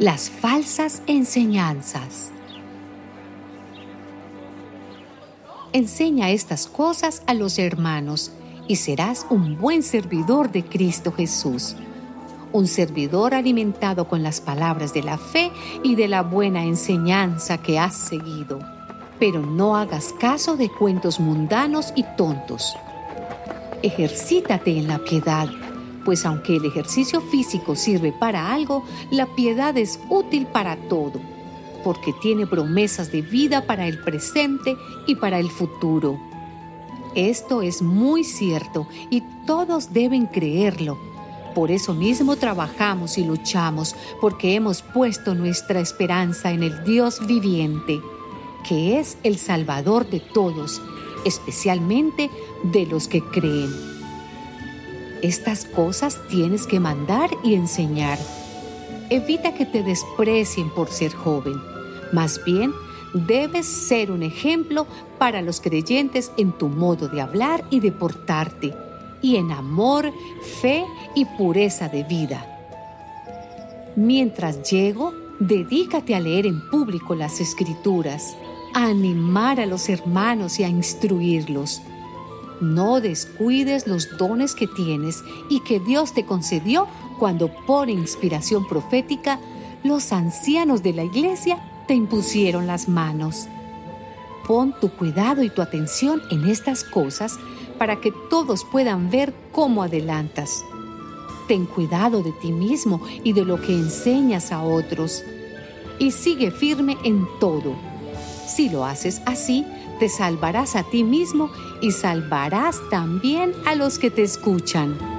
Las falsas enseñanzas. Enseña estas cosas a los hermanos y serás un buen servidor de Cristo Jesús, un servidor alimentado con las palabras de la fe y de la buena enseñanza que has seguido. Pero no hagas caso de cuentos mundanos y tontos. Ejercítate en la piedad, pues aunque el ejercicio físico sirve para algo, la piedad es útil para todo porque tiene promesas de vida para el presente y para el futuro. Esto es muy cierto y todos deben creerlo. Por eso mismo trabajamos y luchamos, porque hemos puesto nuestra esperanza en el Dios viviente, que es el Salvador de todos, especialmente de los que creen. Estas cosas tienes que mandar y enseñar Evita que te desprecien por ser joven. Más bien, debes ser un ejemplo para los creyentes en tu modo de hablar y de portarte, y en amor, fe y pureza de vida. Mientras llego, dedícate a leer en público las escrituras, a animar a los hermanos y a instruirlos. No descuides los dones que tienes y que Dios te concedió cuando por inspiración profética los ancianos de la iglesia te impusieron las manos. Pon tu cuidado y tu atención en estas cosas para que todos puedan ver cómo adelantas. Ten cuidado de ti mismo y de lo que enseñas a otros. Y sigue firme en todo. Si lo haces así, te salvarás a ti mismo y salvarás también a los que te escuchan.